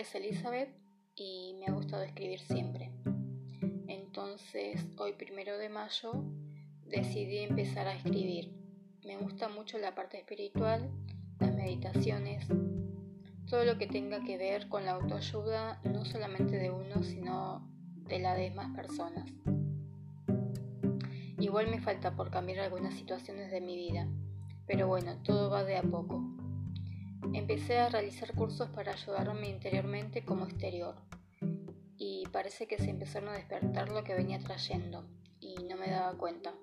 es Elizabeth y me ha gustado escribir siempre. Entonces, hoy primero de mayo, decidí empezar a escribir. Me gusta mucho la parte espiritual, las meditaciones, todo lo que tenga que ver con la autoayuda, no solamente de uno, sino de la de más personas. Igual me falta por cambiar algunas situaciones de mi vida, pero bueno, todo va de a poco. Empecé a realizar cursos para ayudarme interiormente como exterior y parece que se empezaron a despertar lo que venía trayendo y no me daba cuenta.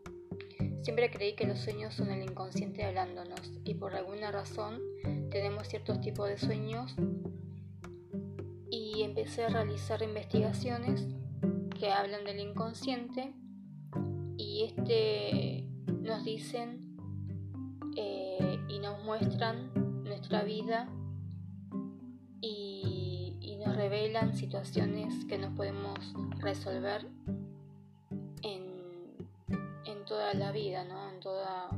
Siempre creí que los sueños son el inconsciente hablándonos y por alguna razón tenemos ciertos tipos de sueños y empecé a realizar investigaciones que hablan del inconsciente y este nos dicen eh, y nos muestran nuestra vida y, y, nos revelan situaciones que nos podemos resolver en, en toda la vida, ¿no? en, toda,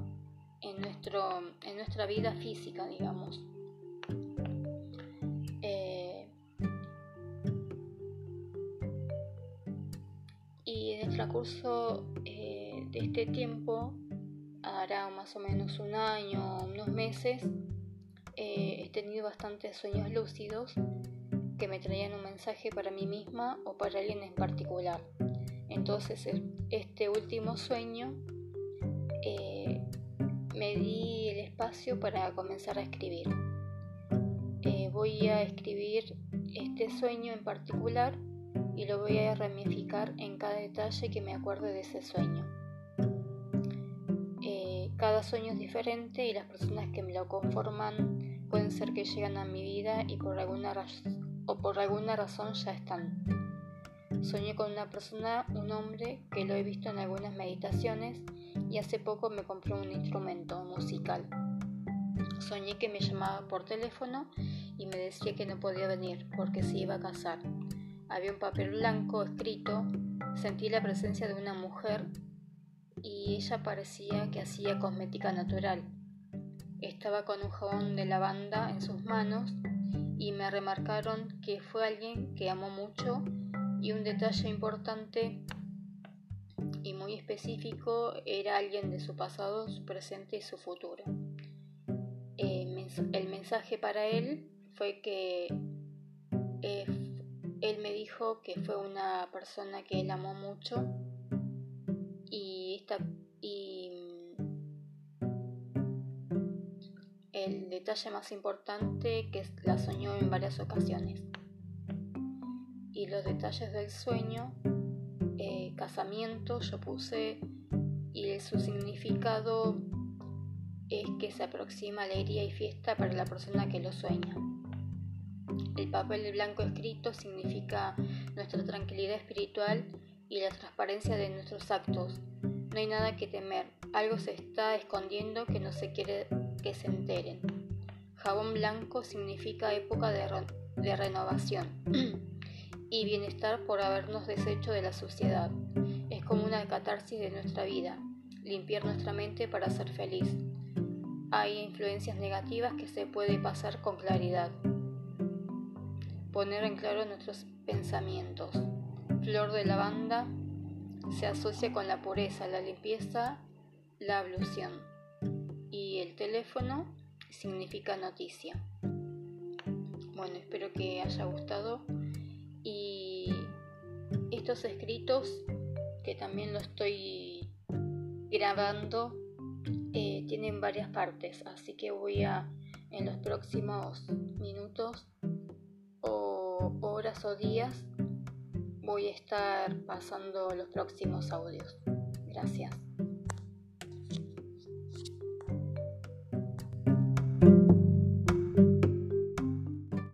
en, nuestro, en nuestra vida física, digamos. y en el transcurso eh, de este tiempo, hará más o menos un año, unos meses, eh, he tenido bastantes sueños lúcidos que me traían un mensaje para mí misma o para alguien en particular. Entonces, este último sueño eh, me di el espacio para comenzar a escribir. voy a escribir este sueño en particular y lo voy a ramificar en cada detalle que me acuerde de ese sueño. Eh, cada sueño es diferente y las personas que me lo conforman pueden ser que llegan a mi vida y por alguna o por alguna razón ya están. Soñé con una persona, un hombre, que lo he visto en algunas meditaciones y hace poco me compré un instrumento musical. Soñé que me llamaba por teléfono y me decía que no podía venir porque se iba a casar. Había un papel blanco escrito, sentí la presencia de una mujer y ella parecía que hacía cosmética natural. Estaba con un jabón de lavanda en sus manos y me remarcaron que fue alguien que amó mucho y un detalle importante y muy específico era alguien de su pasado, su presente y su futuro. Eh, el mensaje para él fue que eh, él me dijo que fue una persona que él amó mucho y, esta, detalle más importante que la soñó en varias ocasiones. Y los detalles del sueño, eh, casamiento, yo puse y su significado es que se aproxima alegría y fiesta para la persona que lo sueña. El papel blanco escrito significa nuestra tranquilidad espiritual y la transparencia de nuestros actos. No hay nada que temer, algo se está escondiendo que no se quiere que se enteren. Jabón blanco significa época de, de renovación y bienestar por habernos deshecho de la suciedad. Es como una catarsis de nuestra vida, limpiar nuestra mente para ser feliz. Hay influencias negativas que se puede pasar con claridad poner en claro nuestros pensamientos. Flor de lavanda se asocia con la pureza, la limpieza, la ablución. Y el teléfono significa noticia. Bueno, espero que haya gustado. Y estos escritos, que también lo estoy grabando, eh, tienen varias partes, así que voy a en los próximos minutos horas o días voy a estar pasando los próximos audios. Gracias.